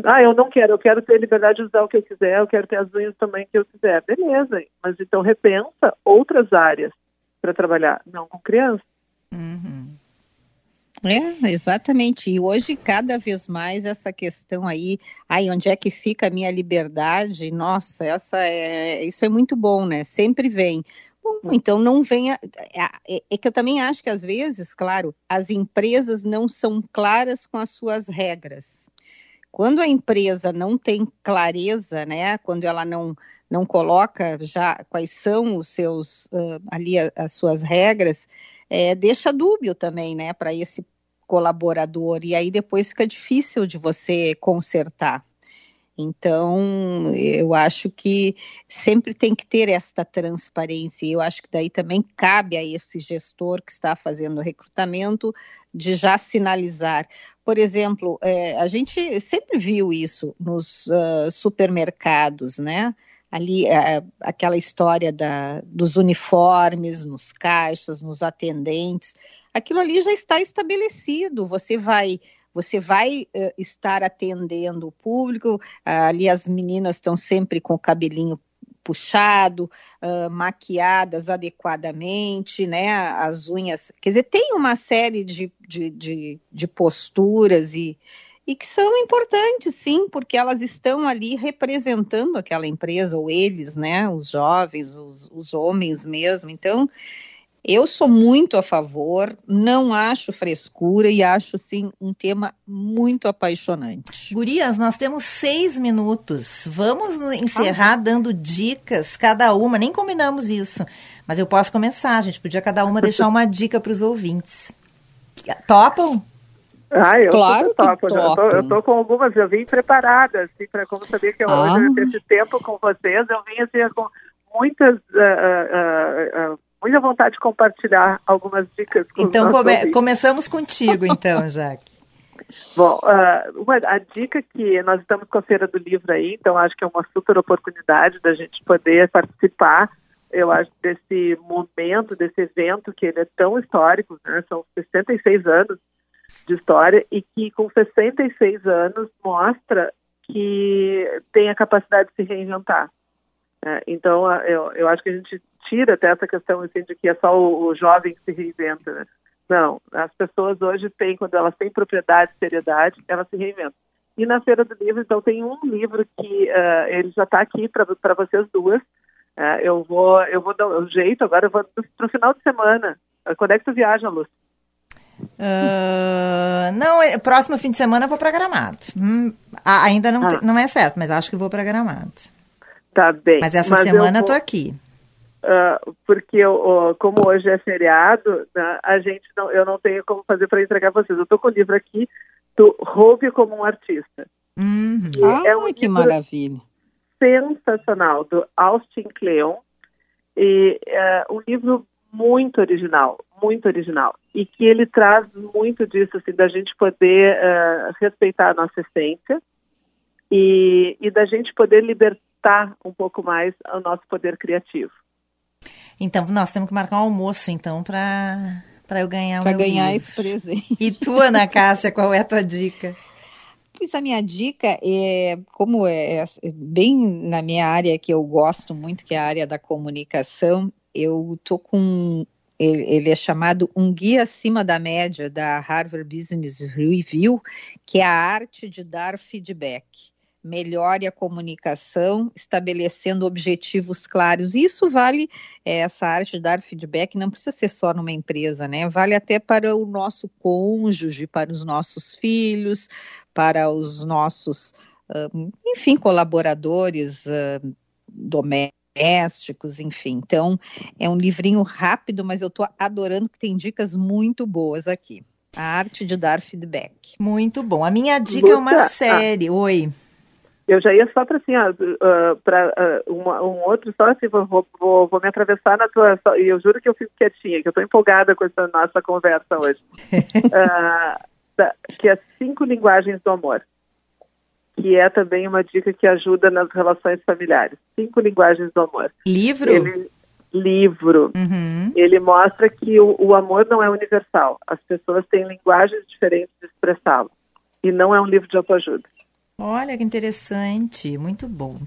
ah, eu não quero, eu quero ter liberdade de usar o que eu quiser, eu quero ter as unhas também que eu quiser. Beleza, mas então repensa outras áreas para trabalhar, não com criança. Uhum. É, exatamente. E hoje, cada vez mais, essa questão aí, aí, onde é que fica a minha liberdade? Nossa, essa é, isso é muito bom, né? Sempre vem. Bom, hum. então não venha. É, é, que eu também acho que às vezes, claro, as empresas não são claras com as suas regras. Quando a empresa não tem clareza, né, quando ela não, não coloca já quais são os seus uh, ali as suas regras, é, deixa dúbio também, né, para esse colaborador e aí depois fica difícil de você consertar. Então, eu acho que sempre tem que ter esta transparência. Eu acho que daí também cabe a esse gestor que está fazendo o recrutamento de já sinalizar. Por exemplo, é, a gente sempre viu isso nos uh, supermercados, né? Ali, uh, aquela história da, dos uniformes nos caixas, nos atendentes, aquilo ali já está estabelecido. Você vai você vai uh, estar atendendo o público. Uh, ali as meninas estão sempre com o cabelinho puxado, uh, maquiadas adequadamente, né? As unhas. Quer dizer, tem uma série de, de, de, de posturas e, e que são importantes, sim, porque elas estão ali representando aquela empresa, ou eles, né? Os jovens, os, os homens mesmo. Então, eu sou muito a favor, não acho frescura e acho, sim, um tema muito apaixonante. Gurias, nós temos seis minutos. Vamos encerrar ah. dando dicas, cada uma. Nem combinamos isso, mas eu posso começar. A gente podia cada uma deixar uma dica para os ouvintes. Topam? Ah, eu claro topo. Eu tô, eu tô com algumas, eu vim preparada, assim, para como saber que eu, ah. hoje, esse tempo com vocês, eu vim assim, com muitas. Uh, uh, uh, muita vontade de compartilhar algumas dicas. Com então, come começamos contigo, então, Jaque. Bom, uh, uma, a dica que nós estamos com a Feira do Livro aí, então acho que é uma super oportunidade da gente poder participar, eu acho, desse momento, desse evento que ele é tão histórico, né? São 66 anos de história e que com 66 anos mostra que tem a capacidade de se reinventar. É, então, eu, eu acho que a gente tira até essa questão assim, de que é só o, o jovem que se reinventa. Né? Não, as pessoas hoje têm, quando elas têm propriedade, seriedade, elas se reinventam. E na Feira do Livro, então, tem um livro que uh, ele já está aqui para vocês duas. Uh, eu vou eu vou dar um jeito, agora eu vou para o final de semana. Uh, quando é que tu viaja, Lúcia? Uh, não, próximo fim de semana eu vou para Gramado. Hum, ainda não, ah. não é certo, mas acho que vou para Gramado. Tá bem. Mas essa mas semana eu, tô aqui. uh, porque eu, como hoje é feriado, né, a gente não, eu não tenho como fazer para entregar vocês. Eu estou com o livro aqui do Roube como um artista. Uhum. Ah, é um que maravilha! Sensacional do Austin Kleon e uh, um livro muito original, muito original e que ele traz muito disso assim da gente poder uh, respeitar a nossa essência e, e da gente poder libertar um pouco mais o nosso poder criativo. Então, nós temos que marcar um almoço, então, para para eu ganhar Para ganhar livro. esse presente. E tu, Ana Cássia, qual é a tua dica? Pois a minha dica é, como é, é bem na minha área que eu gosto muito, que é a área da comunicação, eu tô com ele, ele, é chamado Um Guia Acima da Média da Harvard Business Review, que é a arte de dar feedback melhore a comunicação, estabelecendo objetivos claros. E isso vale, é, essa arte de dar feedback, não precisa ser só numa empresa, né? Vale até para o nosso cônjuge, para os nossos filhos, para os nossos, uh, enfim, colaboradores uh, domésticos, enfim. Então, é um livrinho rápido, mas eu estou adorando que tem dicas muito boas aqui. A arte de dar feedback. Muito bom. A minha dica é uma série. Oi. Eu já ia só para assim, uh, para uh, um outro, só assim, vou, vou, vou me atravessar na tua. E eu juro que eu fico quietinha, que eu estou empolgada com essa nossa conversa hoje. uh, que é Cinco Linguagens do Amor, que é também uma dica que ajuda nas relações familiares. Cinco Linguagens do Amor. Livro? Ele, livro. Uhum. Ele mostra que o, o amor não é universal. As pessoas têm linguagens diferentes de expressá-lo. E não é um livro de autoajuda. Olha que interessante, muito bom.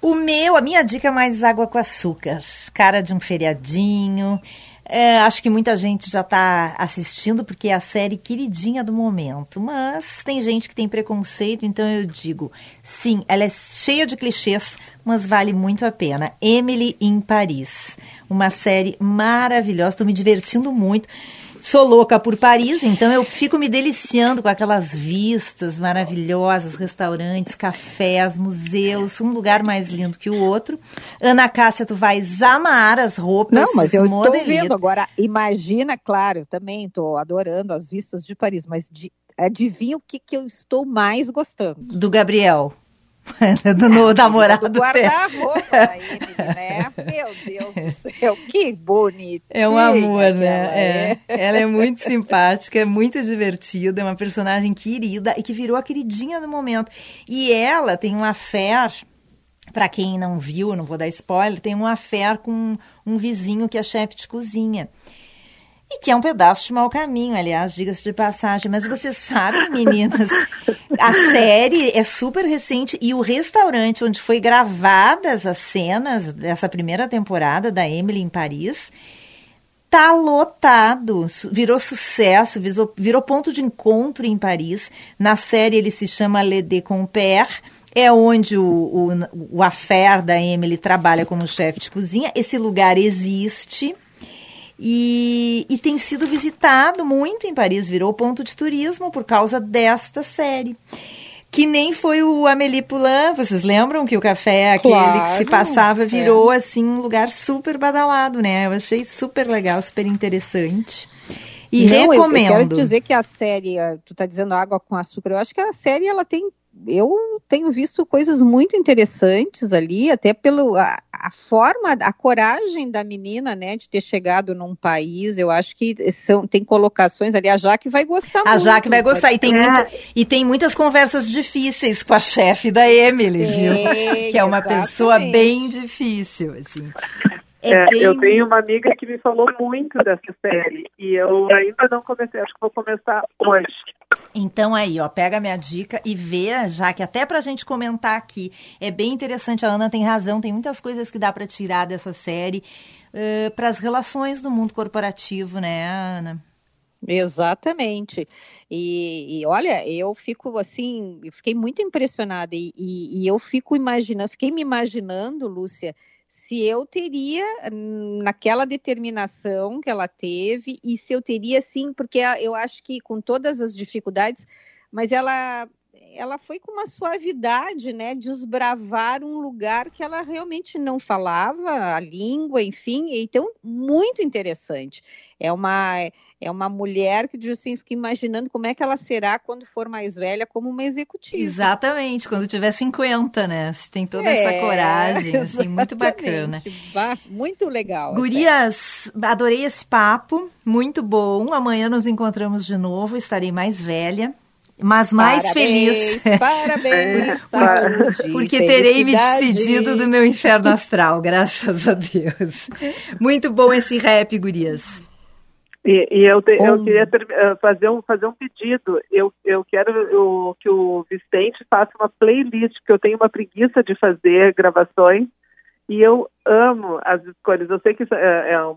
O meu, a minha dica é mais água com açúcar, cara de um feriadinho. É, acho que muita gente já está assistindo porque é a série queridinha do momento, mas tem gente que tem preconceito, então eu digo, sim, ela é cheia de clichês, mas vale muito a pena. Emily em Paris, uma série maravilhosa, estou me divertindo muito. Sou louca por Paris, então eu fico me deliciando com aquelas vistas maravilhosas, restaurantes, cafés, museus, um lugar mais lindo que o outro. Ana Cássia, tu vais amar as roupas. Não, mas eu estou vendo agora. Imagina, claro, também estou adorando as vistas de Paris, mas de, adivinha o que, que eu estou mais gostando? Do Gabriel. do no, namorado do guarda-roupa da Emily, né? Meu Deus do céu, que bonito. É um amor, né? É. é. Ela é muito simpática, é muito divertida, é uma personagem querida e que virou a queridinha do momento. E ela tem uma fé para quem não viu, não vou dar spoiler, tem uma fé com um vizinho que é chefe de cozinha. E que é um pedaço de mau caminho, aliás, diga-se de passagem. Mas você sabe, meninas, a série é super recente e o restaurante onde foi gravadas as cenas dessa primeira temporada da Emily em Paris tá lotado, virou sucesso, virou, virou ponto de encontro em Paris. Na série ele se chama Le Décompère, é onde o, o, o affair da Emily trabalha como chefe de cozinha. Esse lugar existe e, e tem sido visitado muito em Paris, virou ponto de turismo por causa desta série que nem foi o Amélie Poulain, vocês lembram que o café aquele claro, que se passava virou é. assim um lugar super badalado, né? Eu achei super legal, super interessante. E Não, recomendo. Eu, eu quero dizer que a série, tu tá dizendo água com açúcar, eu acho que a série ela tem eu tenho visto coisas muito interessantes ali, até pelo a, a, forma, a coragem da menina, né, de ter chegado num país. Eu acho que são, tem colocações ali. A Jaque vai gostar a muito. A Jaque vai gostar. E tem, muita, e tem muitas conversas difíceis com a chefe da Emily, viu? que é uma exatamente. pessoa bem difícil, assim. É é, bem... Eu tenho uma amiga que me falou muito dessa série e eu ainda não comecei, acho que vou começar hoje. Então aí, ó, pega a minha dica e vê, já que até pra gente comentar aqui, é bem interessante, a Ana tem razão, tem muitas coisas que dá para tirar dessa série uh, para as relações do mundo corporativo, né, Ana? Exatamente. E, e, olha, eu fico assim, eu fiquei muito impressionada e, e, e eu fico imaginando, fiquei me imaginando, Lúcia, se eu teria naquela determinação que ela teve e se eu teria sim, porque eu acho que com todas as dificuldades, mas ela ela foi com uma suavidade, né, desbravar um lugar que ela realmente não falava a língua, enfim, então muito interessante. É uma é uma mulher que diz assim, fica imaginando como é que ela será quando for mais velha como uma executiva. Exatamente, quando tiver 50, né? Se tem toda é, essa coragem, assim, muito bacana. muito legal. Gurias, até. adorei esse papo, muito bom. Amanhã nos encontramos de novo, estarei mais velha mas mais parabéns, feliz. Parabéns, saúde, porque terei me despedido do meu inferno astral, graças a Deus. Muito bom esse rap, gurias. E, e eu, te, eu queria ter, eh, fazer, um, fazer um pedido. Eu, eu quero eu, que o Vicente faça uma playlist, porque eu tenho uma preguiça de fazer gravações. E eu amo as escolhas. Eu sei que isso é, é um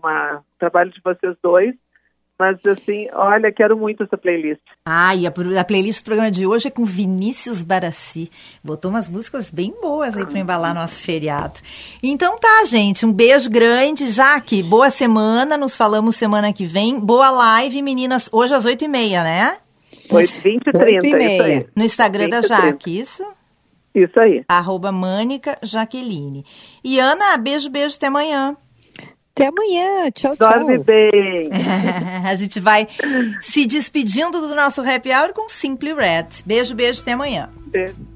trabalho de vocês dois, mas assim, olha, quero muito essa playlist. Ah, e a, a, playlist do programa de hoje é com Vinícius Barassi. Botou umas músicas bem boas aí para embalar nosso feriado. Então tá, gente, um beijo grande. Jaque, boa semana, nos falamos semana que vem. Boa live, meninas, hoje às 8h30, né? 8, 20 e 30, isso aí. No Instagram da Jaque, isso? Isso aí. Arroba Mânica Jaqueline. E Ana, beijo, beijo, até amanhã. Até amanhã. Tchau, tchau. Dorme bem. a gente vai se despedindo do nosso happy hour com Simply Red. Beijo, beijo, até amanhã. Beijo.